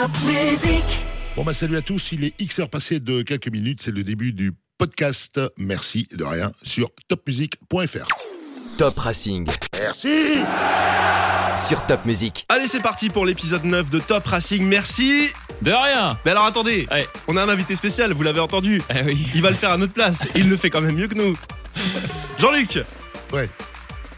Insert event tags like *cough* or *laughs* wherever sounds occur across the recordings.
Top Music. Bon bah salut à tous, il est X heures passées de quelques minutes, c'est le début du podcast Merci de rien sur topmusic.fr. Top Racing Merci sur Top Music. Allez, c'est parti pour l'épisode 9 de Top Racing. Merci. De rien Mais alors attendez, Ouais. on a un invité spécial, vous l'avez entendu. Eh oui. Il va le faire à notre place. Il le fait quand même mieux que nous. *laughs* Jean-Luc, Ouais,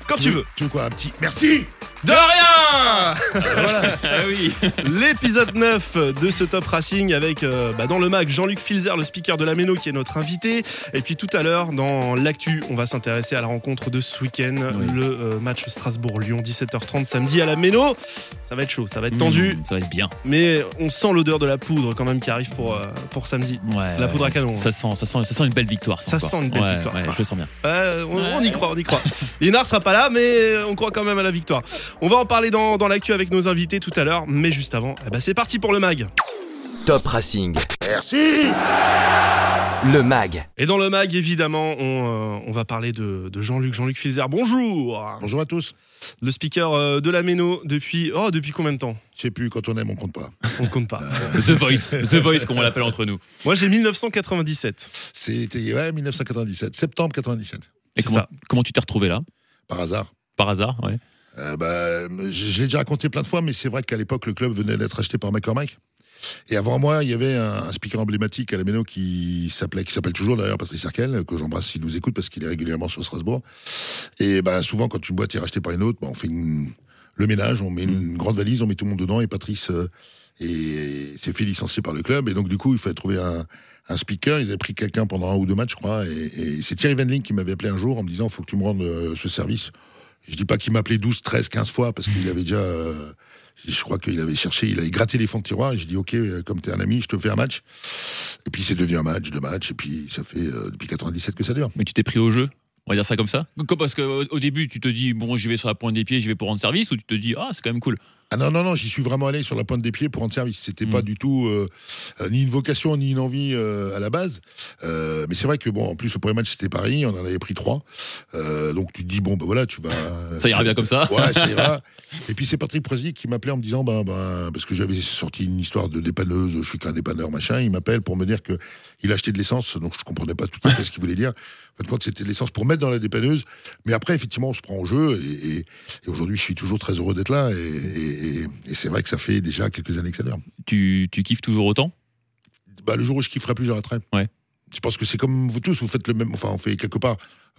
quand tu veux. Tu veux quoi Un petit merci De rien Voilà *laughs* Ah oui. L'épisode 9 de ce Top Racing avec euh, bah, dans le mag Jean-Luc Filzer, le speaker de la Méno qui est notre invité. Et puis tout à l'heure, dans l'actu, on va s'intéresser à la rencontre de ce week-end, Oui. le euh, match Strasbourg-Lyon, 17h30 samedi à la Méno. Ça va être chaud, ça va être tendu, Mmh, ça va être bien. mais on sent l'odeur de la poudre quand même qui arrive pour, euh, pour samedi. Ouais. La poudre à canon. Ça sent, ça sent, ça sent une belle victoire. Ça sent une belle Ouais, victoire. ouais, je le sens bien. On y croit, on y croit. Lénard sera pas là, mais on croit quand même à la victoire. On va en parler dans, dans l'actu avec nos invités tout à l'heure, mais juste avant, eh ben, c'est parti pour le mag. Top Racing, Merci le mag. Et dans le mag, évidemment, on, euh, on va parler de, de Jean-Luc, Jean-Luc Filzer. Bonjour Bonjour à tous. Le speaker euh, de la Méno depuis... Oh, depuis combien de temps? Je sais plus, quand on aime, on compte pas. On ne compte pas. *laughs* The Voice, The Voice, comme on l'appelle entre nous. Moi, j'ai 1997. C'était ouais, 1997, septembre 97, Et comment, ça. comment tu t'es retrouvé là? Par hasard. Par hasard, ouais. Euh, bah, j'ai déjà raconté plein de fois, mais c'est vrai qu'à l'époque, le club venait d'être acheté par McCormack. Et avant moi, il y avait un, un speaker emblématique à la Méno qui s'appelait, qui s'appelle toujours d'ailleurs Patrice Arquel, que j'embrasse s'il nous écoute parce qu'il est régulièrement sur Strasbourg. Et bah, souvent, quand une boîte est rachetée par une autre, bah, on fait une- le ménage, on met une grande valise, on met tout le monde dedans et Patrice euh, est- s'est fait licencier par le club. Et donc, du coup, il fallait trouver un, un speaker. Ils avaient pris quelqu'un pendant un ou deux matchs, je crois. Et, et c'est Thierry Venling qui m'avait appelé un jour en me disant, faut que tu me rendes euh, ce service. Je dis pas qu'il m'appelait 12, 13, 15 fois parce qu'il avait déjà. euh, je crois qu'il avait cherché, il avait gratté les fonds de tiroir. Et je dis ok, euh, comme t'es un ami, je te fais un match. Et puis c'est devenu un match, deux matchs. Et puis ça fait euh, depuis 97 que ça dure. Mais tu t'es pris au jeu? On va dire ça comme ça? Parce qu'au au début, tu te dis, bon, j'y vais sur la pointe des pieds, j'y vais pour rendre service, ou tu te dis, ah, c'est quand même cool. Ah non, non, non, j'y suis vraiment allé sur la pointe des pieds pour rendre service. C'était pas du tout euh, euh, ni une vocation ni une envie euh, à la base. Euh, mais c'est vrai que bon, en plus le premier match c'était Paris, on en avait pris trois. Euh, donc tu te dis bon ben voilà, tu vas. Ça ira bien comme ça. Ouais, ça ira. *laughs* Et puis c'est Patrick Prezi qui m'appelait en me disant ben, ben parce que j'avais sorti une histoire de dépanneuse, je suis qu'un dépanneur machin. Il m'appelle pour me dire que il achetait de l'essence, donc je comprenais pas tout à fait ce qu'il voulait dire. En fait, c'était de l'essence pour mettre dans la dépanneuse. Mais après, effectivement, on se prend au jeu. Et, et- et aujourd'hui, je suis toujours très heureux d'être là. Et, et- et- et c'est vrai que ça fait déjà quelques années que ça dure. Tu, tu kiffes toujours autant? Bah, le jour où je kifferai plus, j'arrêterai. Ouais. Je pense que c'est comme vous tous, vous faites le même, enfin, on fait quelque part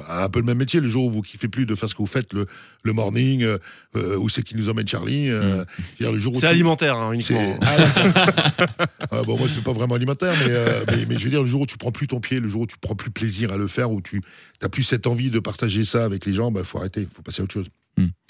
un peu le même métier. Le jour où vous kiffez plus de faire ce que vous faites, le, le morning, euh, euh, où c'est qui nous emmène Charlie. euh, c'est-à-dire le jour où C'est tu- alimentaire, hein, c'est- uniquement. Ah. *laughs* Ah, bon, moi, c'est pas vraiment alimentaire, mais, euh, mais, mais je veux dire, le jour où tu prends plus ton pied, le jour où tu prends plus plaisir à le faire, où tu n'as plus cette envie de partager ça avec les gens, bah, faut arrêter, faut passer à autre chose.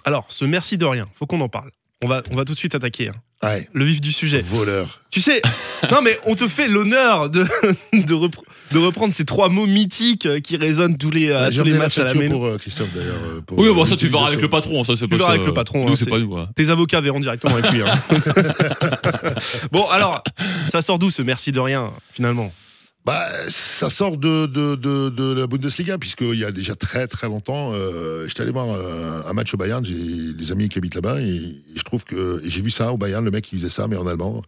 Alors, ce merci de rien, faut qu'on en parle. On va, on va tout de suite attaquer hein. Ouais, le vif du sujet. voleur. Tu sais, *laughs* non mais on te fait l'honneur de, *laughs* de, repr- de reprendre ces trois mots mythiques euh, qui résonnent tous les, euh, tous les matchs à la Méno. pour euh, Christophe, d'ailleurs. euh, pour, Oui, euh, bon, ça, tu verras avec l'utilisation. le patron. Ça, c'est pas verras ça. avec le patron, Nous, hein, c'est c'est- pas nous. hein. Tes avocats verront directement avec lui. hein. *laughs* bon, alors, ça sort d'où ce merci de rien, finalement? Bah, ça sort de, de, de, la Bundesliga, puisqu'il y a déjà très très longtemps, euh, j'étais allé voir euh, un match au Bayern, j'ai des amis qui habitent là-bas, et, et je trouve que j'ai vu ça au Bayern, le mec qui faisait ça, mais en allemand.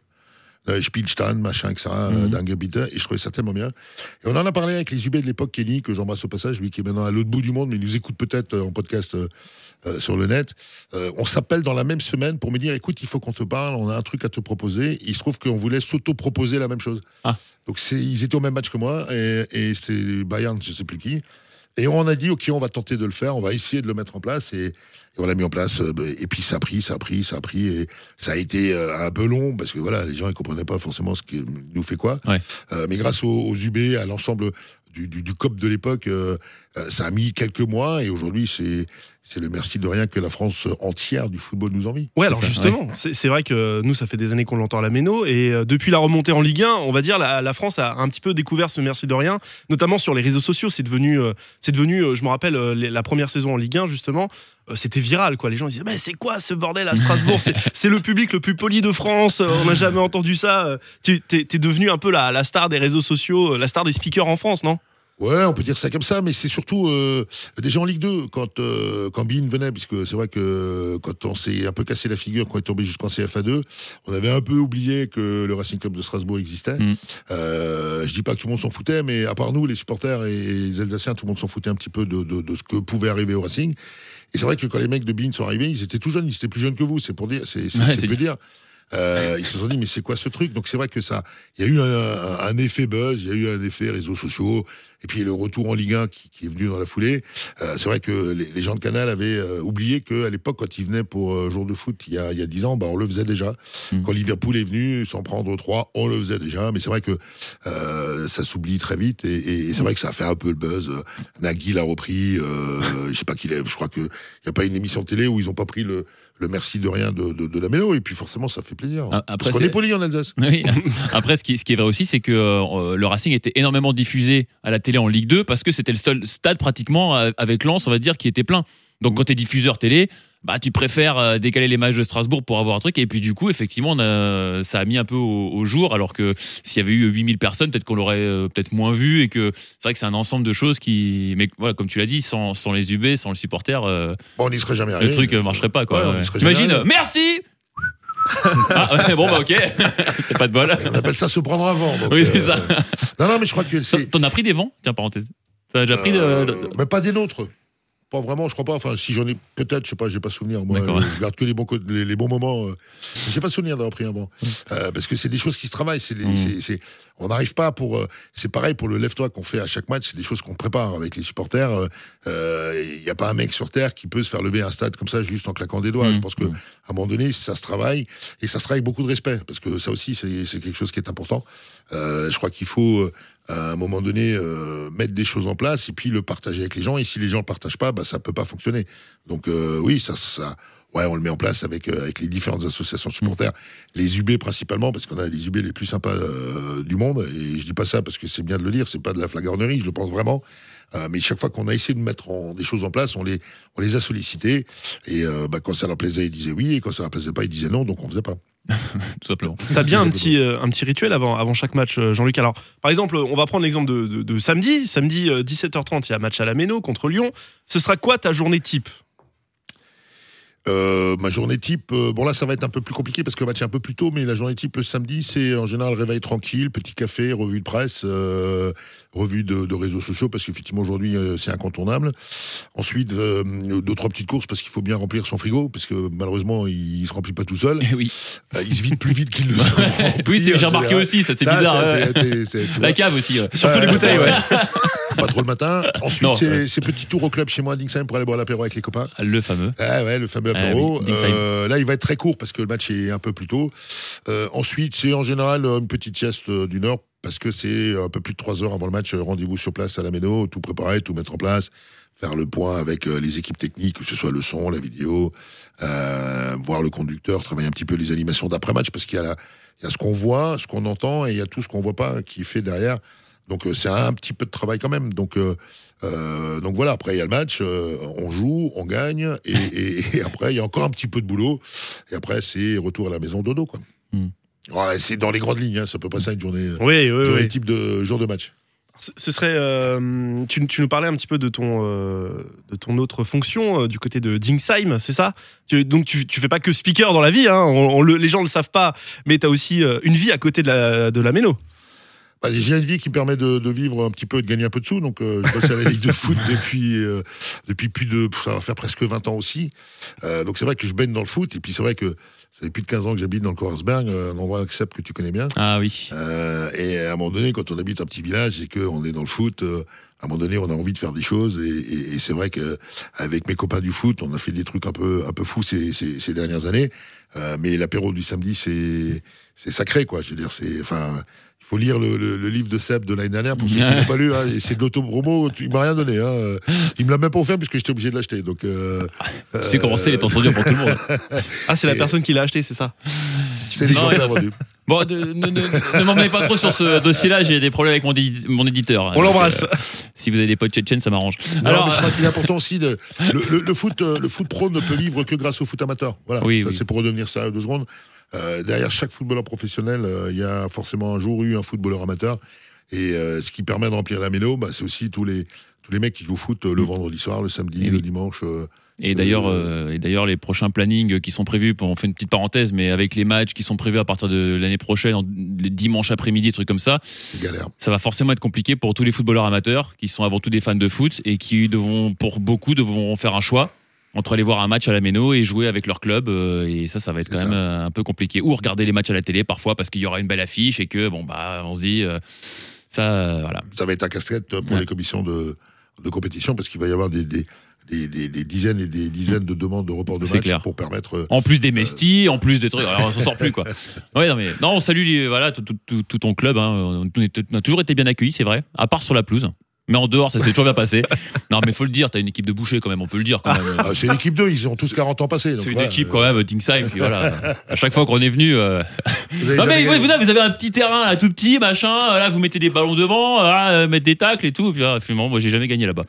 Euh, Spielstein, machin, euh, Mhm. Dangebiete, et je trouvais ça tellement bien. Et on en a parlé avec les UB de l'époque, Kenny, que j'embrasse au passage, lui qui est maintenant à l'autre bout du monde, mais il nous écoute peut-être euh, en podcast euh, sur le net. On s'appelle dans la même semaine pour me dire, écoute, il faut qu'on te parle, on a un truc à te proposer. Il se trouve qu'on voulait s'auto-proposer la même chose. Ah. Donc ils étaient au même match que moi, et, et c'était Bayern, je sais plus qui. Et on a dit, ok, on va tenter de le faire, on va essayer de le mettre en place, et, et on l'a mis en place. euh, bah, et puis ça a pris, ça a pris, ça a pris, et ça a été euh, un peu long, parce que voilà, les gens ils comprenaient pas forcément ce qui nous fait quoi. Ouais. Euh, mais grâce aux, aux UB, à l'ensemble du, du, du COP de l'époque, euh, ça a mis quelques mois, et aujourd'hui c'est c'est le merci de rien que la France entière du football nous envie. Ouais, alors ça, justement, c'est c'est vrai que nous, ça fait des années qu'on l'entend à la Méno, et euh, depuis la remontée en Ligue 1, on va dire, la, la France a un petit peu découvert ce merci de rien, notamment sur les réseaux sociaux. C'est devenu, euh, c'est devenu, euh, je me rappelle, la première saison en Ligue 1, justement, c'était viral, quoi. Les gens disaient, mais c'est quoi ce bordel à Strasbourg? C'est- *laughs* le public le plus poli de France, on n'a jamais entendu ça. Tu t'es devenu un peu la, la star des réseaux sociaux, la star des speakers en France, non? Ouais, on peut dire ça comme ça, mais c'est surtout euh, déjà en Ligue 2, quand, euh, quand Bean venait, puisque c'est vrai que quand on s'est un peu cassé la figure, quand on est tombé jusqu'en CFA2, on avait un peu oublié que le Racing Club de Strasbourg existait. Mm. Euh, je dis pas que tout le monde s'en foutait, mais à part nous, les supporters et les Alsaciens, tout le monde s'en foutait un petit peu de, de, de ce que pouvait arriver au Racing. Et c'est vrai que quand les mecs de Bean sont arrivés, ils étaient tout jeunes, ils étaient plus jeunes que vous, c'est pour dire, c'est Ouais, c'est dire. Euh, ils se sont dit mais c'est quoi ce truc? Donc c'est vrai que ça, il y a eu un, un- un effet buzz, il y a eu un effet réseaux sociaux, et puis le retour en Ligue 1 qui, qui est venu dans la foulée. Euh, c'est vrai que les, les gens de Canal avaient euh, oublié qu'à l'époque quand ils venaient pour euh, jour de foot il y a, il y a 10 ans, bah, on le faisait déjà. Mm. Quand Liverpool est venu s'en prendre trois, on le faisait déjà. Mais c'est vrai que ça s'oublie très vite, et, et- et c'est vrai que ça a fait un peu le buzz. Nagui l'a repris, je sais pas qu'il est, je crois que il y a pas une émission de télé où ils ont pas pris le le merci de rien de, de, de la mélo et puis forcément ça fait plaisir. Ah, après, Parce qu'on est poli en Alsace. Oui. *laughs* Après, ce qui, ce qui est vrai aussi, c'est que euh, le Racing était énormément diffusé à la télé en Ligue 2 parce que c'était le seul stade pratiquement avec Lens, on va dire, qui était plein. Donc, quand tu es diffuseur télé, bah, tu préfères euh, décaler les matchs de Strasbourg pour avoir un truc. Et puis, du coup, effectivement, on a- ça a mis un peu au, au jour. Alors que s'il y avait eu 8000 personnes, peut-être qu'on l'aurait euh, peut-être moins vu. Et que c'est vrai que c'est un ensemble de choses qui. Mais voilà, comme tu l'as dit, sans, sans les UB, sans le supporter, euh, Bon, on n'y serait jamais le arrivé. truc euh, marcherait pas. Quoi. Ouais, T'imagines. Merci ah, ouais, Bon, bah, ok. *laughs* c'est pas de bol. On appelle ça se prendre un vent. donc, Oui, c'est euh, ça. Non, non, mais je crois que c'est. T'en as pris des vents? Tiens, parenthèse. T'en as déjà pris. Euh, de- Mais pas des nôtres. Pas vraiment, je crois pas. Enfin, si j'en ai peut-être, je sais pas, j'ai pas souvenir. Moi, je garde que les bons, les, les bons moments. euh. J'ai pas souvenir d'avoir pris un banc. Euh, parce que c'est des choses qui se travaillent. C'est, les- Mm. c'est- c'est- on n'arrive pas pour. euh, c'est pareil pour le lève-toi qu'on fait à chaque match. C'est des choses qu'on prépare avec les supporters. Il n'y a pas un mec sur terre qui peut se faire lever un stade comme ça juste en claquant des doigts. Mm. Je pense que Mm. à un moment donné, ça se travaille et ça se travaille avec beaucoup de respect parce que ça aussi, c'est, c'est quelque chose qui est important. Je crois qu'il faut. À un moment donné euh, mettre des choses en place et puis le partager avec les gens. Et si les gens le partagent pas bah ça peut pas fonctionner. Donc euh, oui ça ça ouais on le met en place avec euh, avec les différentes associations de supporters. Les UB principalement parce qu'on a les UB les plus sympas euh, du monde. Et je dis pas ça parce que c'est bien de le dire c'est pas de la flagornerie je le pense vraiment. Euh, mais chaque fois qu'on a essayé de mettre en- des choses en place on les on les a sollicités. Et euh, bah, quand ça leur plaisait ils disaient oui. Et quand ça leur plaisait pas ils disaient non. Donc on faisait pas *laughs* tout simplement. T'as bien un petit, euh, un petit rituel avant, avant chaque match, euh, Jean-Luc. Alors, par exemple, on va prendre l'exemple de, de- de samedi. Samedi, euh, 17h30, il y a match à la Méno contre Lyon. Ce sera quoi ta journée type? Euh, ma journée type, euh, bon là ça va être un peu plus compliqué parce que le match est un peu plus tôt, mais la journée type le samedi c'est en général réveil tranquille, petit café, revue de presse, euh, revue de, de réseaux sociaux parce qu'effectivement aujourd'hui euh, c'est incontournable. Ensuite euh, deux trois petites courses parce qu'il faut bien remplir son frigo parce que malheureusement il, il se remplit pas tout seul, Eh oui. Euh, il se vide plus vite qu'il *laughs* remplit, Oui, j'ai remarqué aussi, ça c'est bizarre. *laughs* La cave aussi. ouais. Surtout les bouteilles, ouais. *laughs* Pas trop le matin. Ensuite, c'est petit tour au club chez moi à Dingsheim pour aller boire l'apéro avec les copains. Le fameux. Ah ouais, le fameux Ah apéro. oui. Euh, là, il va être très court parce que le match est un peu plus tôt. Euh, ensuite, c'est en général une petite sieste d'une heure parce que c'est un peu plus de trois heures avant le match. euh, Rendez-vous sur place à la Méno, tout préparer, tout mettre en place, faire le point avec euh, les équipes techniques, que ce soit le son, la vidéo, euh, voir le conducteur, travailler un petit peu les animations d'après-match parce qu'il y y a ce qu'on voit, ce qu'on entend et il y a tout ce qu'on voit pas qui fait derrière. Donc c'est un petit peu de travail quand même. Donc donc voilà. Après il y a le match, on joue, on gagne et après il y a encore un petit peu de boulot. Et après c'est retour à la maison dodo quoi. Hmm. Ouais, c'est dans les grandes lignes. Hein, c'est à peu près ça une journée. euh, Oui, oui, journée oui. type de jour de match. Ce serait. euh, tu, tu nous parlais un petit peu de ton, euh, de ton autre fonction euh, du côté de Dingsheim, c'est ça? Tu- Donc tu, tu fais pas que speaker dans la vie, hein, on- on le- les gens le savent pas, mais tu as aussi une vie à côté de la, de la Méno. Bah, j'ai une vie qui me permet de, de vivre un petit peu, de gagner un peu de sous. Donc, euh, je bosse à la Ligue de foot *laughs* depuis, euh, depuis plus de. Ça va faire presque 20 ans aussi. Euh, donc, c'est vrai que je baigne dans le foot. Et puis, c'est vrai que ça fait plus de 15 ans que j'habite dans le Korsberg, un endroit accepte que tu connais bien. Ah oui. Euh, et à un moment donné, quand on habite un petit village et qu'on est dans le foot, euh, à un moment donné, on a envie de faire des choses. Et, et- et c'est vrai que avec mes copains du foot, on a fait des trucs un peu, un peu fous ces, ces, ces dernières années. Euh, mais l'apéro du samedi, c'est, c'est sacré, quoi. Je veux dire, c'est, enfin, il faut lire le, le- le livre de Seb de l'année dernière pour ceux qui l'ont pas lu. Hein, c'est de l'autopromo. Il m'a rien donné. Hein. Il me l'a même pas offert puisque j'étais obligé de l'acheter. Donc, euh, Tu sais comment c'est les temps sont durs pour tout le monde. *laughs* Ah, c'est la personne qui l'a acheté, c'est ça c'est Non, exemplaires vendus. Bon, de- ne, ne, ne m'en mets pas trop sur ce dossier-là, j'ai des problèmes avec mon, édi- mon éditeur. On l'embrasse. euh, si vous avez des potes tchétchènes, ça m'arrange. Non, Alors, mais je crois qu'il est important aussi de le, le- le foot, euh, le foot pro ne peut vivre que grâce au foot amateur. Voilà. Oui. C'est pour redevenir ça deux secondes. Euh, derrière chaque footballeur professionnel, euh, il y a forcément un jour eu un footballeur amateur. Et euh, ce qui permet de remplir la méno, bah, c'est aussi tous les, tous les mecs qui jouent au foot le Mm. vendredi soir, le samedi, Et le oui. dimanche. Et d'ailleurs, euh, et d'ailleurs, les prochains plannings qui sont prévus, on fait une petite parenthèse, mais avec les matchs qui sont prévus à partir de l'année prochaine, les dimanches après-midi, trucs comme ça, galère. ça va forcément être compliqué pour tous les footballeurs amateurs qui sont avant tout des fans de foot et qui devront, pour beaucoup, devront faire un choix entre aller voir un match à la Méno et jouer avec leur club. euh, et ça, ça va être quand ça. même euh, un peu compliqué. Ou regarder les matchs à la télé parfois parce qu'il y aura une belle affiche et que, bon, bah, on se dit, euh, ça, voilà. Ça va être un casse-tête pour Ouais. les commissions de, de compétition parce qu'il va y avoir des, des, des, des- des dizaines et des dizaines de demandes de report de match clair. pour permettre. En plus des mestis, en plus des trucs, alors on s'en sort plus quoi. *laughs* Ouais, non mais non, on salue les- voilà tout, tout- tout- tout ton club. Hein. On, on a toujours été bien accueillis, c'est vrai. À part sur la pelouse, mais en dehors, ça s'est toujours bien passé. Non, mais faut le dire, t'as une équipe de bouchers quand même, on peut le dire quand même. ah, c'est l'équipe 2, ils ont tous 40 ans passés. C'est une équipe quand même, Tingside, puis voilà. À chaque fois qu'on est venu. euh, Vous avez Non mais vous, gagné. vous, vous avez un petit terrain là, tout petit, machin. Là, vous mettez des ballons devant, là, euh, mettre des tacles et tout. Puis, ah, finalement, moi, j'ai jamais gagné là-bas.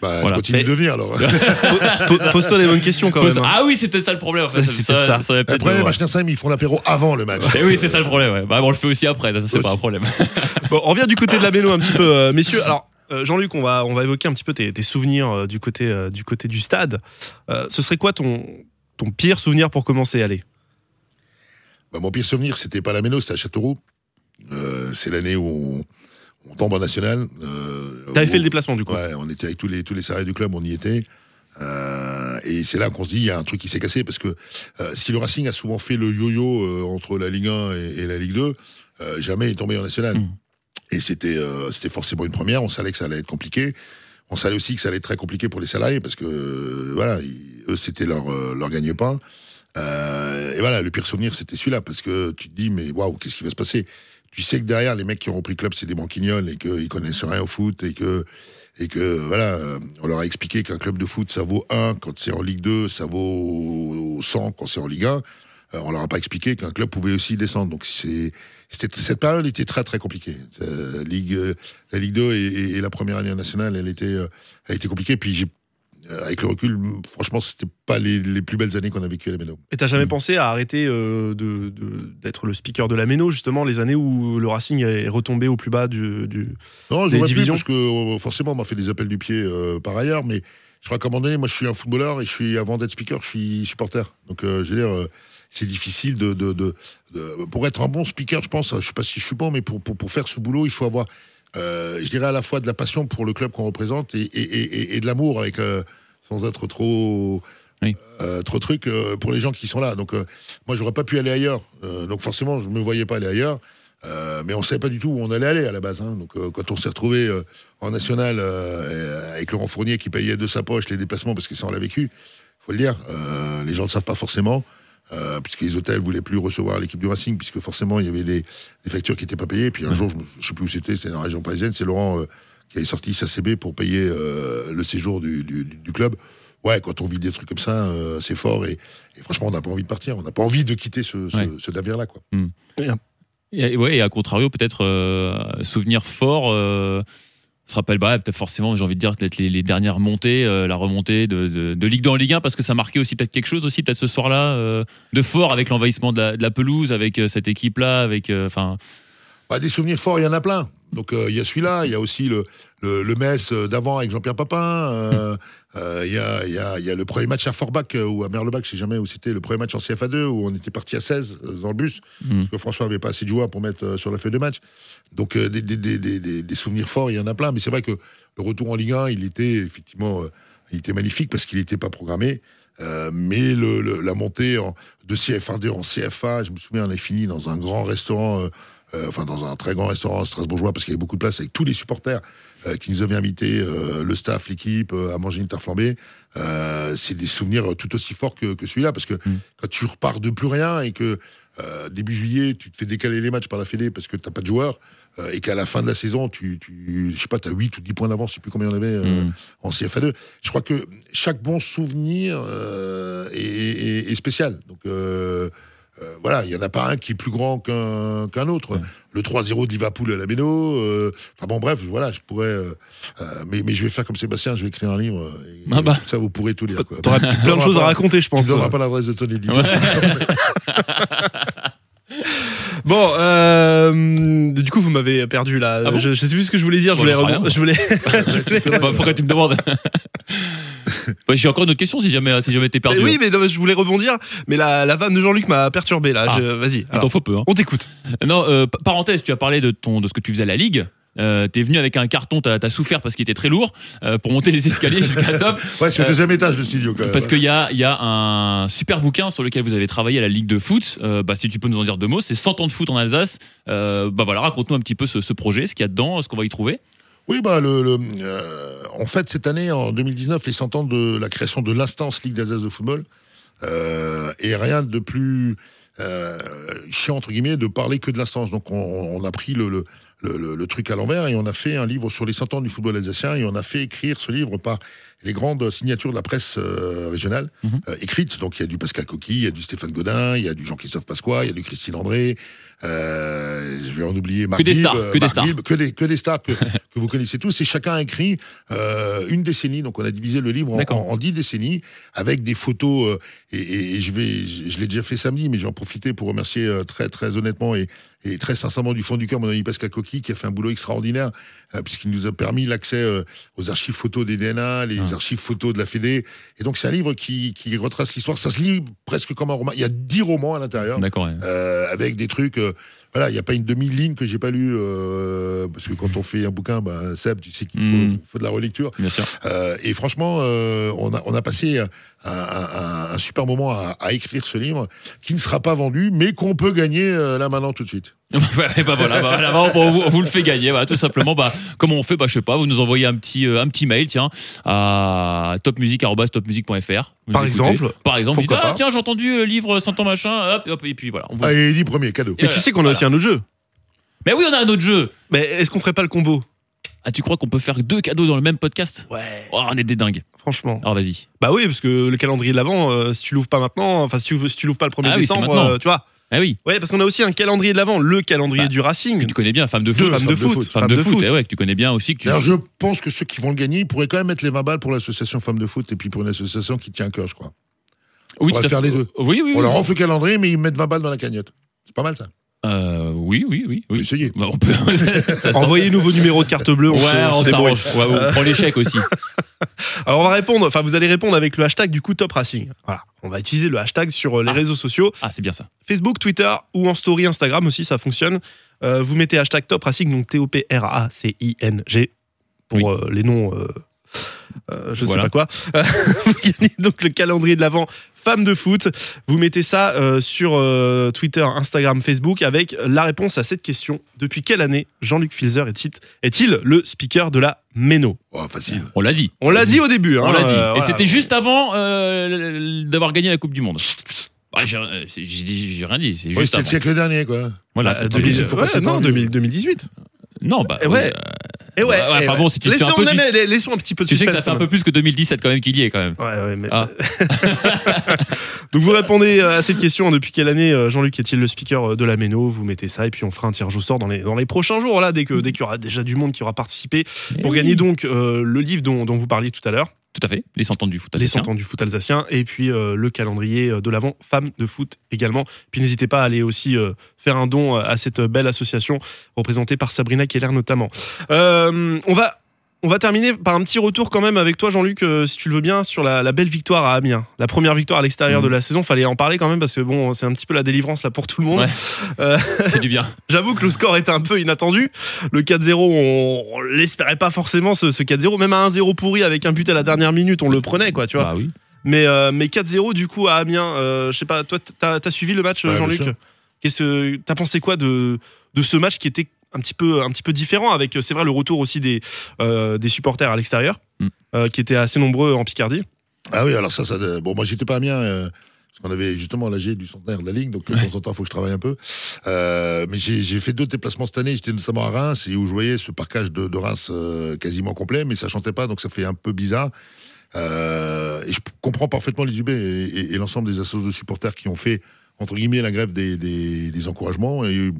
Bah, Voilà. continue Mais- de venir alors. *laughs* Po- Pose-toi les bonnes questions quand même. hein. Ah oui, c'est peut-être ça le problème. En fait. *laughs* C'est ça. peut-être Après, les ils font l'apéro avant le match. Eh oui, c'est ça le problème. Ouais. Bah, bon, on le fait aussi après, ça c'est pas un problème. Bon, on revient du côté de la méno un petit peu, euh, messieurs. Alors, euh, Jean-Luc, on va, on va évoquer un petit peu tes, tes souvenirs euh, du, côté, euh, du côté du stade. Euh, ce serait quoi ton, ton pire souvenir pour commencer Allez. Bah, mon pire souvenir, c'était pas la Méno, c'était à Châteauroux. Euh, c'est l'année où on, on tombe en national. Euh, T'avais fait le déplacement du coup. Ouais, on était avec tous les, tous les salariés du club, on y était. Euh, et c'est là qu'on se dit, il y a un truc qui s'est cassé, parce que euh, si le Racing a souvent fait le yo-yo euh, entre la Ligue 1 et, et la Ligue 2, euh, jamais il est tombé en national. Mm. Et c'était euh, c'était forcément une première, on savait que ça allait être compliqué. On savait aussi que ça allait être très compliqué pour les salariés, parce que euh, voilà, eux, c'était leur, euh, leur gagne-pain. Euh, et voilà, le pire souvenir, c'était celui-là, parce que tu te dis, mais waouh, qu'est-ce qui va se passer? Tu sais que derrière, les mecs qui ont repris le club, c'est des banquignoles et qu'ils connaissent rien au foot et que, et que voilà, on leur a expliqué qu'un club de foot, ça vaut 1 quand c'est en Ligue 2, ça vaut 100 quand c'est en Ligue 1. Euh, on leur a pas expliqué qu'un club pouvait aussi descendre. Donc c'est, c'était, cette période était très très compliquée. Euh, Ligue, euh, la Ligue 2 et, et- et la première année nationale, elle était, euh, elle était compliquée. Puis j'ai, euh, avec le recul, franchement, c'était pas les, les plus belles années qu'on a vécues à la Méno. Et t'as jamais Mm. pensé à arrêter euh, de, de- d'être le speaker de la méno, justement, les années où le Racing est retombé au plus bas du. du- Non, Des pu divisions parce que forcément, on m'a fait des appels du pied euh, par ailleurs, mais je crois qu'à un moment donné, moi, je suis un footballeur et je suis, avant d'être speaker, je suis supporter. Donc, euh, je veux dire, euh, c'est difficile de, de, de, de- pour être un bon speaker, je pense. Je sais pas si je suis bon, mais pour, pour, pour faire ce boulot, il faut avoir, euh, je dirais, à la fois de la passion pour le club qu'on représente et, et, et, de l'amour avec, euh, sans être trop. Oui. euh, trop truc euh, pour les gens qui sont là. Donc, euh, moi, j'aurais pas pu aller ailleurs. Euh, donc, forcément, je me voyais pas aller ailleurs. Euh, mais on savait pas du tout où on allait aller à la base. hein. Donc, euh, quand on s'est retrouvé euh, en national euh, avec Laurent Fournier qui payait de sa poche les déplacements parce que ça on l'a vécu, faut le dire. Euh, les gens ne le savent pas forcément. Euh, puisque les hôtels voulaient plus recevoir l'équipe du Racing, puisque forcément il y avait des, des factures qui n'étaient pas payées. Puis un jour, je, ne sais plus où c'était, c'était dans la région parisienne, c'est Laurent euh, qui avait sorti sa CB pour payer euh, le séjour du, du- du club. Ouais, quand on vit des trucs comme ça, c'est fort et, et franchement, on n'a pas envie de partir, on n'a pas envie de quitter ce, ce, Ouais. ce navire-là, quoi. Et, ouais, et à contrario, peut-être souvenir fort. Se rappelle bah, peut-être forcément, j'ai envie de dire, peut-être les, les dernières montées, euh, la remontée de, de, de Ligue 2 en Ligue 1, parce que ça marquait aussi peut-être quelque chose aussi, peut-être ce soir-là, euh, de fort avec l'envahissement de la, de la pelouse, avec euh, cette équipe-là, avec. Enfin, Bah, des souvenirs forts, il y en a plein. Donc il y a celui-là, il y a aussi le, le, le Metz d'avant avec Jean-Pierre Papin. *laughs* euh, euh, Il y, a, il y, a, il y a le premier match à Forbach euh, ou à Merlebach, je sais jamais où c'était, le premier match en CFA2 où on était parti à 16 euh, dans le bus hmm. parce que François avait pas assez de joueurs pour mettre sur la feuille de match. Donc des, des, des, des, souvenirs forts, il y en a plein. Mais c'est vrai que le retour en Ligue 1, il était effectivement, il était magnifique parce qu'il n'était pas programmé. Mais le, le- la montée en, de CFA2 en CFA, je me souviens, on a fini dans un grand restaurant, euh, enfin dans un très grand restaurant strasbourgeois parce qu'il y avait beaucoup de place avec tous les supporters euh, qui nous avaient invités, euh, le staff, l'équipe, à manger une tarte flambée. C'est des souvenirs tout aussi forts que, que celui-là parce que Mm. quand tu repars de plus rien et que début juillet, tu te fais décaler les matchs par la Fédé parce que t'as pas de joueurs, et qu'à la fin de la saison, tu, tu je sais pas, t'as 8 ou 10 points d'avance, je sais plus combien il y en avait Hmm. en CFA2. Je crois que chaque bon souvenir est, est- est spécial. Donc euh, voilà, il y en a pas un qui est plus grand qu'un qu'un autre. Ouais. Le 3-0 de Liverpool à la Méno. euh, Enfin bon, bref, voilà, je pourrais. euh, mais, mais je vais faire comme Sébastien, je vais écrire un livre. et- Ah bah. ça, vous pourrez tout lire. T'auras plein de choses à raconter, je Tu pense. ne donneras pas l'adresse de ton éditeur. *laughs* Bon, euh, du coup, vous m'avez perdu là. Ah bon je, je sais plus ce que je voulais dire. Je voulais, rien. je voulais, *laughs* je voulais- Bah, Pourquoi tu me demandes *laughs* J'ai encore une autre question si jamais, si jamais t'es perdu. Mais oui, mais non, je voulais rebondir. Mais la, la vanne de Jean-Luc m'a perturbé là. Ah. Je- Vas-y. Il t'en faut peu. Hein. On t'écoute. Non, euh, parenthèse, tu as parlé de, ton, de ce que tu faisais à la Ligue. Euh, T'es venu avec un carton, t'as as souffert parce qu'il était très lourd euh, pour monter les escaliers jusqu'à la top. *laughs* Ouais, c'est Euh, le deuxième étage de studio quand même. Parce qu'il y a, y a un super bouquin sur lequel vous avez travaillé à la Ligue de foot. Euh, bah, si tu peux nous en dire deux mots, c'est 100 ans de foot en Alsace. Euh, bah voilà, raconte-nous un petit peu ce, ce projet, ce qu'il y a dedans, ce qu'on va y trouver. Oui, bah, le, le, euh, en fait, cette année, en 2019, les 100 ans de la création de l'instance Ligue d'Alsace de football, euh, et rien de plus euh, chiant, entre guillemets, de parler que de l'instance. Donc, on, on a pris le, le, le, le- le truc à l'envers et on a fait un livre sur les 100 ans du football alsacien et on a fait écrire ce livre par les grandes signatures de la presse euh, régionale Mhm. euh, écrites. Donc, il y a du Pascal Coquille, il y a du Stéphane Godin, il y a du Jean-Christophe Pasqua, il y a du Christine André, euh, je vais en oublier Marc des Vilbe, stars, que des stars. Que des, que des stars que, que vous connaissez tous. Et chacun a écrit euh, une décennie. Donc on a divisé le livre en, D'accord. en, en dix décennies avec des photos. euh, et, et- et je vais, je, je l'ai déjà fait samedi, mais je vais en profiter pour remercier euh, très très honnêtement et, et très sincèrement du fond du cœur mon ami Pascal Coquille qui a fait un boulot extraordinaire euh, puisqu'il nous a permis l'accès euh, aux archives photos des DNA, les Ah. archives photos de la Fédé. Et donc c'est un livre qui, qui retrace l'histoire. Ça se lit presque comme un roman. Il y a dix romans à l'intérieur D'accord. ouais. euh, avec des trucs. Voilà, il n'y a pas une demi-ligne que j'ai pas lu euh, parce que quand on fait un bouquin, bah, Seb, tu sais qu'il faut, Mm. faut de la relecture. Bien sûr. Euh, et franchement, euh, on, a, on a passé un, un- un- un super moment à, à écrire ce livre qui ne sera pas vendu, mais qu'on peut gagner euh, là maintenant tout de suite. *laughs* Ouais, bah voilà, bah voilà, bah, on, vous, on vous le fait gagner, voilà, tout simplement. Bah, comment on fait? Bah, je sais pas. Vous nous envoyez un petit, euh, un petit mail, tiens, à. Vous Par écoutez. exemple. Par exemple, vous dites, ah tiens, j'ai entendu le livre 100 ans machin, hop, hop, et puis voilà. on vous- Allez, dis premier cadeau. Et Mais voilà, tu sais qu'on a voilà. aussi un autre jeu. Mais oui, on a un autre jeu. Mais est-ce qu'on ferait pas le combo? Ah, tu crois qu'on peut faire deux cadeaux dans le même podcast? Ouais. Oh, on est des dingues. Franchement. Alors vas-y. Bah oui, parce que le calendrier de l'avant, euh, si tu l'ouvres pas maintenant, enfin si tu, si tu l'ouvres pas le 1er Ah décembre, euh, tu vois. Ah oui, Ouais, parce qu'on a aussi un calendrier de l'avant, le calendrier Bah, du Racing. que tu connais bien, femme de Deux foot. Femme de foot. Femme de foot, eh ouais, que tu connais bien aussi. Que tu... D'ailleurs, je pense que ceux qui vont le gagner, ils pourraient quand même mettre les 20 balles pour l'association Femmes de Foot et puis pour une association qui tient à cœur, je crois. oui, on va faire les deux. Oui, oui, On oui. leur offre le calendrier, mais ils mettent 20 balles dans la cagnotte. C'est pas mal ça. Euh, oui, oui, oui. On peut oui. essayer. Bah, on peut. *laughs* Ça se Envoyez nouveau numéro de carte bleue. On Ouais, se- on s'arrange. Ouais, on prend l'échec aussi. *laughs* Alors on va répondre, enfin vous allez répondre avec le hashtag du coup Top Racing. Voilà, on va utiliser le hashtag sur euh, les Ah. réseaux sociaux, Ah, c'est bien ça. Facebook, Twitter ou en story Instagram aussi, ça fonctionne. Euh, vous mettez hashtag Top Racing, donc T-O-P-R-A-C-I-N-G pour Oui. euh, les noms, euh, euh, je Voilà. sais pas quoi. *laughs* Vous gagnez donc le calendrier de l'avant femme de foot. Vous mettez ça euh, sur euh, Twitter, Instagram, Facebook avec la réponse à cette question. Depuis quelle année Jean-Luc Filzer est-il est-il le speaker de la Méno? Oh, facile. On l'a dit. On l'a dit au début. On hein, l'a dit. euh, Et voilà. c'était juste avant euh, d'avoir gagné la Coupe du Monde. Ah, j'ai rien dit. C'est juste c'était le siècle dernier, quoi. Voilà, Bah, c'est 2000, il faut ouais, passer par non, lui. 2000 2018. Non, bah. Eh ouais. Et ouais, Ouais, ouais, enfin bon, si tu te fais un laissons, peu non, du- mais laissons un petit peu de Tu sais que ça fait un peu plus que 2017 quand même qu'il y est quand même. Ouais, ouais, mais- Ah. *laughs* *laughs* Donc vous répondez euh, à cette question depuis quelle année euh, Jean-Luc est-il le speaker euh, de la Méno? Vous mettez ça et puis on fera un tirage au sort dans les, dans les prochains jours là dès que dès qu'il y aura déjà du monde qui aura participé pour Eh gagner oui. donc euh, le livre dont, dont vous parliez tout à l'heure, Tout à fait. Les 100 ans du foot. les alsacien. 100 ans du foot alsacien et puis euh, le calendrier euh, de l'avant femmes de foot également. Puis n'hésitez pas à aller aussi euh, faire un don à cette belle association représentée par Sabrina Keller notamment. Euh, on va on va terminer par un petit retour quand même avec toi Jean-Luc euh, si tu le veux bien sur la, la belle victoire à Amiens. La première victoire à l'extérieur Mhm. de la saison, fallait en parler quand même parce que bon, c'est un petit peu la délivrance là pour tout le monde. Ouais. Euh, du bien. *laughs* J'avoue que le score était un peu inattendu. Le 4-0, on, on l'espérait pas forcément ce, ce 4-0 même à 1-0 pourri avec un but à la dernière minute, on le prenait quoi, tu vois. Bah oui. Mais, euh, mais 4-0 du coup à Amiens, euh, je sais pas, toi t'as as suivi le match Ouais, Jean-Luc. Qu'est-ce que t'as pensé quoi de, de ce match qui était un petit peu, un petit peu différent avec c'est vrai le retour aussi des, euh, des supporters à l'extérieur Mm. euh, qui étaient assez nombreux en Picardie. Ah oui, alors ça, ça bon, moi j'étais pas à Amiens, euh, parce qu'on avait justement l'AG du centenaire de la Ligue, donc de temps en temps, il faut que je travaille un peu. Euh, mais j'ai j'ai fait d'autres déplacements cette année, j'étais notamment à Reims, et où je voyais ce parcage de, de Reims euh, quasiment complet, mais ça chantait pas, donc ça fait un peu bizarre. Euh, et je comprends parfaitement les UB et, et- et l'ensemble des associations de supporters qui ont fait, entre guillemets, la grève des, des, des encouragements. Et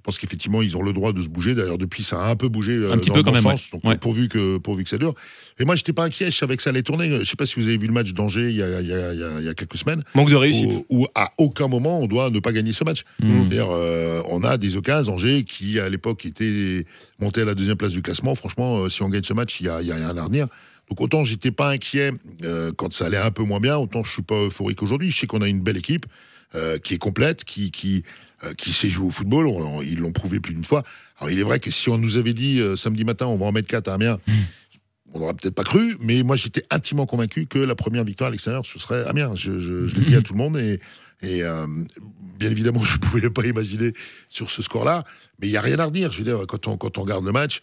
Je pense qu'effectivement, ils ont le droit de se bouger. D'ailleurs, depuis, ça a un peu bougé euh, Un petit dans peu le quand même, sens. Donc, ouais. pourvu, que, pourvu que ça dure. Et moi, j'étais pas inquiet. Je savais que ça allait tourner. Je sais pas si vous avez vu le match d'Angers il y a, il il y a- quelques semaines. Manque de réussite. Où, où à aucun moment, on doit ne pas gagner ce match. Mm. C'est-à-dire, euh, on a des occasions, Angers, qui à l'époque était monté à la deuxième place du classement. Franchement, euh, si on gagne ce match, il y a, il y a rien à redire. Donc autant j'étais pas inquiet euh, quand ça allait un peu moins bien, autant je suis pas euphorique aujourd'hui. Je sais qu'on a une belle équipe euh, qui est complète, qui qui euh, qui sait jouer au football. On- on- ils l'ont prouvé plus d'une fois. Alors il est vrai que si on nous avait dit euh, samedi matin on va en mettre 4 à Amiens, on n'aurait peut-être pas cru, mais moi j'étais intimement convaincu que la première victoire à l'extérieur ce serait Amiens. Je, je, je l'ai dit à tout le monde et et euh, bien évidemment, *laughs* je ne pouvais pas imaginer sur ce score-là, mais il n'y a rien à redire. Je veux dire, quand on, quand on regarde le match,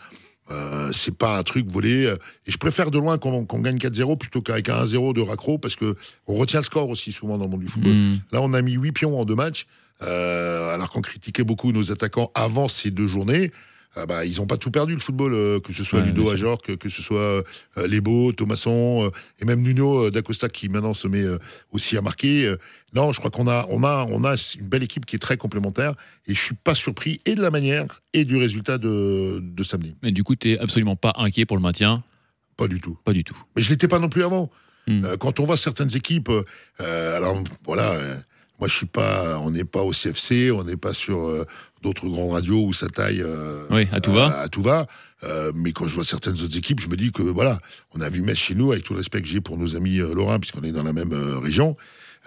euh, c'est pas un truc volé. euh, Et je préfère de loin qu'on qu'on gagne 4-0 plutôt qu'avec un 1-0 de raccro, parce que on retient le score aussi souvent dans le monde du football. Mm. Là, on a mis 8 pions en deux matchs, euh, alors qu'on critiquait beaucoup nos attaquants avant ces deux journées. Ah bah, ils n'ont pas tout perdu le football, euh, que ce soit Ouais, Ludo. Ajorc, que, que ce soit euh, Lebo, Thomasson, euh, et même Nuno euh, d'Acosta qui maintenant se met euh, aussi à marquer. Euh, non, je crois qu'on a, on a, on a une belle équipe qui est très complémentaire, et je suis pas surpris et de la manière et du résultat de, de samedi. Mais du coup, t'es absolument pas inquiet pour le maintien? Pas du tout. Pas du tout. Mais je l'étais pas non plus avant. Mm. Euh, quand on voit certaines équipes, euh, euh, alors voilà, euh, moi je suis pas, on n'est pas au CFC, on n'est pas sur euh, d'autres grandes radios où ça taille. euh, Oui, à tout va. À, tout va. Euh, mais quand je vois certaines autres équipes, je me dis que voilà, on a vu Metz chez nous, avec tout le respect que j'ai pour nos amis euh, lorrains, puisqu'on est dans la même euh, région.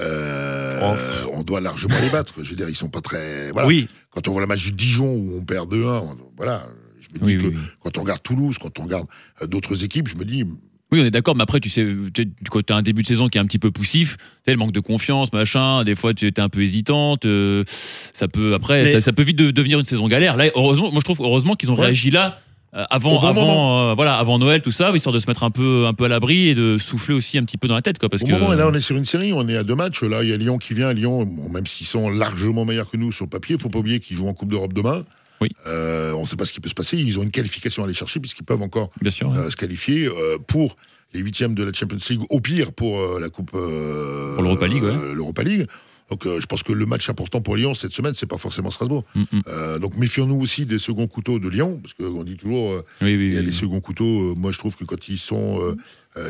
Euh, Oh. on doit largement les battre. Je veux dire, ils sont pas très. Voilà. Oui, Quand on voit le match du Dijon où on perd 2-1, on- voilà. Je me dis Oui, que oui, quand on regarde Toulouse, quand on regarde euh, d'autres équipes, je me dis Oui, on est d'accord, mais après, tu sais, tu- quand tu as un début de saison qui est un petit peu poussif, tu sais, le manque de confiance, machin, des fois tu étais un peu hésitante, euh, ça peut, après, Mais- ça, ça peut vite de- devenir une saison galère. Là, heureusement, moi je trouve heureusement qu'ils ont Ouais. réagi là. euh, avant, bon avant, euh, voilà, avant Noël, tout ça, histoire de se mettre un peu, un peu à l'abri et de souffler aussi un petit peu dans la tête, quoi. Parce Au que moment, là, on est sur une série, on est à deux matchs. Là, il y a Lyon qui vient. Lyon, bon, même s'ils sont largement meilleurs que nous sur le papier, il faut pas oublier qu'ils jouent en Coupe d'Europe demain. Oui. Euh, on ne sait pas ce qui peut se passer. Ils ont une qualification à aller chercher puisqu'ils peuvent encore bien sûr. ouais. euh, se qualifier euh, pour les huitièmes de la Champions League, au pire pour euh, la Coupe euh, Pour l'Europa League, ouais. l'Europa League. Donc, euh, je pense que le match important pour Lyon cette semaine, c'est pas forcément Strasbourg. Mm, mm. Euh, donc, méfions-nous aussi des seconds couteaux de Lyon, parce qu'on dit toujours. euh, Oui, oui, il y a oui. les seconds couteaux. moi, je trouve que quand ils sont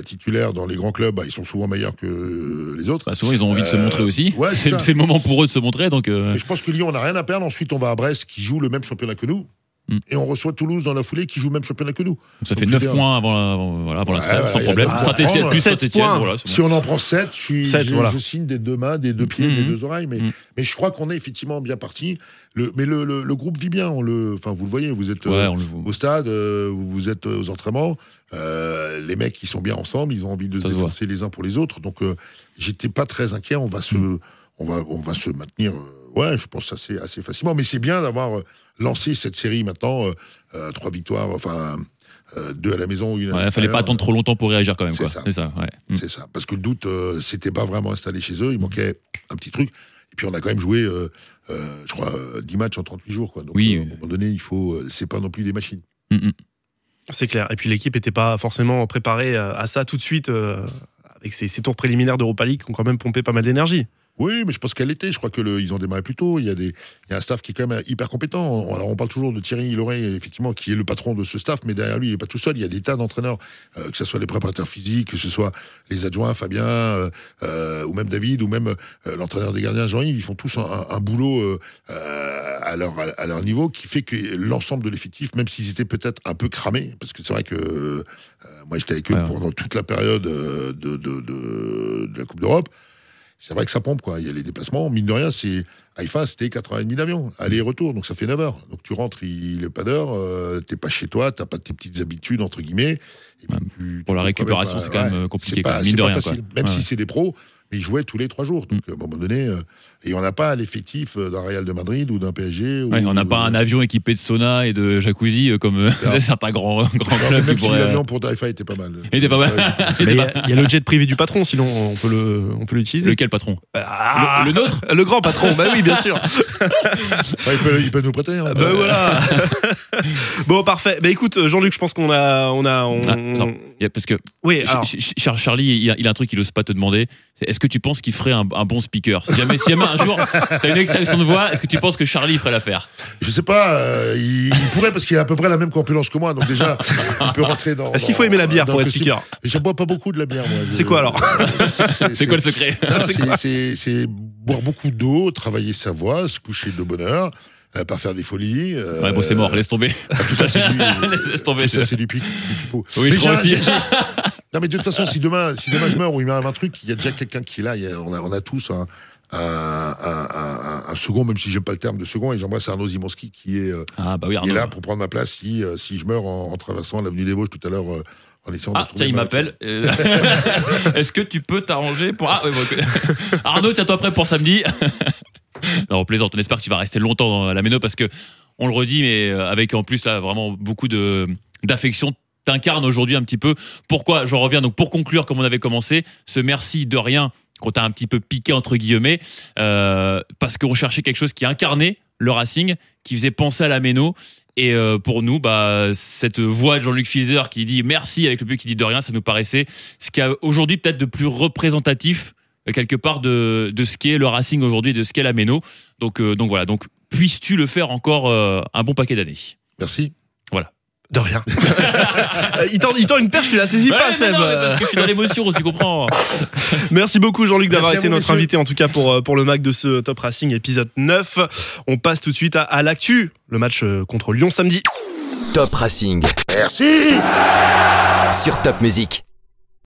titulaires dans les grands clubs, bah, ils sont souvent meilleurs que les autres. Bah, souvent, ils ont envie de se montrer aussi. ouais, c'est le moment pour eux de se montrer, donc. Mais je pense que Lyon, on n'a rien à perdre. Ensuite, on va à Brest, qui joue le même championnat que nous. Mm. Et on reçoit Toulouse dans la foulée, qui joue le même championnat que nous. ça fait donc, je 9 veux dire- points avant la, voilà, avant la Ouais, trêve, ouais, sans problème. Saint-Etienne, plus sept Saint-Etienne, voilà. Si on en prend 7, je, suis, Sept, je, voilà. je signe des deux mains, des deux pieds, des deux oreilles. Mais, Mhm. mais je crois qu'on est effectivement bien parti. Le, mais le, le- le groupe vit bien. On le, enfin, vous le voyez, vous êtes Ouais, euh, on le au stade, euh, vous vous êtes aux entraînements. euh, les mecs, ils sont bien ensemble. Ils ont envie de Ça se défoncer les uns pour les autres. Donc, euh, j'étais pas très inquiet. On va se, Mhm. on va, on va se maintenir. euh, ouais, je pense assez, assez facilement. Mais c'est bien d'avoir lancé cette série maintenant. euh, euh, trois victoires, enfin euh, deux à la maison, une. à Ouais, fallait pas attendre trop longtemps pour réagir quand même, C'est ça. C'est ça, ouais. Mm. C'est ça. Parce que le doute, euh, c'était pas vraiment installé chez eux. Il manquait un petit truc. Et puis on a quand même joué, euh, euh, je crois, euh, 10 matchs en 38 jours. Quoi. Donc Oui. euh, à un moment donné, il faut. c'est pas non plus des machines. Mm, mm. c'est clair. Et puis l'équipe n'était pas forcément préparée à ça tout de suite, euh, avec ces, ces tours préliminaires d'Europa League qui ont quand même pompé pas mal d'énergie. Oui, mais je pense qu'elle était. Je crois que le- ils ont démarré plus tôt. Il y a des, il y a un staff qui est quand même hyper compétent. On- Alors on parle toujours de Thierry Loret, effectivement, qui est le patron de ce staff, mais derrière lui, il n'est pas tout seul. Il y a des tas d'entraîneurs, euh, que ce soit les préparateurs physiques, que ce soit les adjoints, Fabien, euh, euh, ou même David, ou même l'entraîneur des gardiens, Jean-Yves. Ils font tous un, un- un boulot à, leur, à leur niveau qui fait que l'ensemble de l'effectif, même s'ils étaient peut-être un peu cramés, parce que c'est vrai que moi j'étais avec eux pendant toute la période de, de, de- de la Coupe d'Europe. C'est vrai que ça pompe, quoi. Il y a les déplacements. Mine de rien, c'est Haïfa, c'était 4h30 d'avion, aller et retour, donc ça fait 9 heures. Donc tu rentres, il est pas d'heure, euh, t'es pas chez toi, t'as pas tes petites habitudes, entre guillemets. Et tu- Pour la tu récupération, c'est pas- quand même ouais, compliqué, c'est quoi, pas- mine de pas rien, facile. quoi. Même Ouais. si c'est des pros, ils jouaient tous les trois jours. Donc à un moment donné, euh, et on n'a pas l'effectif euh, d'un Real de Madrid ou d'un PSG. Ouais, on n'a pas un avion équipé de sauna et de jacuzzi euh, comme euh, *laughs* certains grands, grands Non, clubs qui même si pourraient. l'avion pour Haïfa était pas mal. Il était pas mal. *laughs* Il y, a- il y a le jet privé du patron, sinon on peut le, on peut l'utiliser. Lequel patron? Ah, Le- le nôtre? Le grand patron, bah oui, bien sûr. *laughs* Ouais, il, peut, il peut nous prêter. hein. Ben voilà. bon, parfait. Bah écoute, Jean-Luc, je pense qu'on a, on a, on- Ah, attends. Parce que Oui, alors. Ch- Ch- Charlie, il a, il a un truc qu'il n'ose pas te demander. Est-ce que tu penses qu'il ferait un, un bon speaker Si jamais, si jamais un jour t'as une extraction de voix, est-ce que tu penses que Charlie ferait l'affaire Je sais pas, euh, il, il pourrait parce qu'il a à peu près la même corpulence que moi, donc déjà, *laughs* il peut rentrer dans. Est-ce qu'il faut aimer la bière pour être speaker? Mais J'en bois pas beaucoup de la bière, moi. Je- C'est quoi, alors *laughs* C'est quoi le secret? C'est- boire beaucoup d'eau, travailler sa voix, se coucher de bonne heure, euh, pas faire des folies. euh, Ouais, bon, c'est mort, laisse tomber. Tout ça, c'est du, *laughs* laisse tomber. tout ça, c'est du pipeau. Oui, Mais je crois aussi. Non, mais de toute façon, si demain, si demain je meurs ou il m'arrive un truc, il y a déjà quelqu'un qui est là. il y a- on, a, on a tous un, un, un- un- un second, même si j'aime pas le terme de second, et j'embrasse Arnaud Zimonski qui est, euh, Ah, bah oui, qui est là pour prendre ma place si, euh, si je meurs en, en traversant l'avenue des Vosges tout à l'heure euh, en Ah, tiens, il ma- m'appelle. *laughs* Est-ce que tu peux t'arranger pour. Ah, ouais, bon, ok. *laughs* Arnaud, tiens-toi prêt pour samedi. *laughs* non, plaisante, on espère que tu vas rester longtemps dans la méno parce que, on le redit, mais avec en plus, là, vraiment beaucoup d'affection. T'incarnes aujourd'hui un petit peu. Pourquoi J'en reviens donc pour conclure, comme on avait commencé, ce merci de rien qu'on t'a un petit peu piqué entre guillemets, euh, parce qu'on cherchait quelque chose qui incarnait le Racing, qui faisait penser à la méno. Et euh, pour nous, bah, cette voix de Jean-Luc Filzer qui dit merci avec le but qui dit de rien, ça nous paraissait ce qu'il y a aujourd'hui peut-être de plus représentatif euh, quelque part de, ce qu'est le Racing aujourd'hui, de ce qu'est la méno. Donc, voilà, donc puisses-tu le faire encore un bon paquet d'années? Merci. De rien. *laughs* Il, tend, il tend une perche, tu la saisis Ouais, pas, Seb. non, parce que je suis dans l'émotion, tu comprends *laughs* Merci beaucoup Jean-Luc d'avoir été vous, notre messieurs. invité en tout cas pour, euh, pour le Mac de ce Top Racing épisode 9. On passe tout de suite à, à l'actu, le match euh, contre Lyon samedi. Top Racing Merci sur Top Music.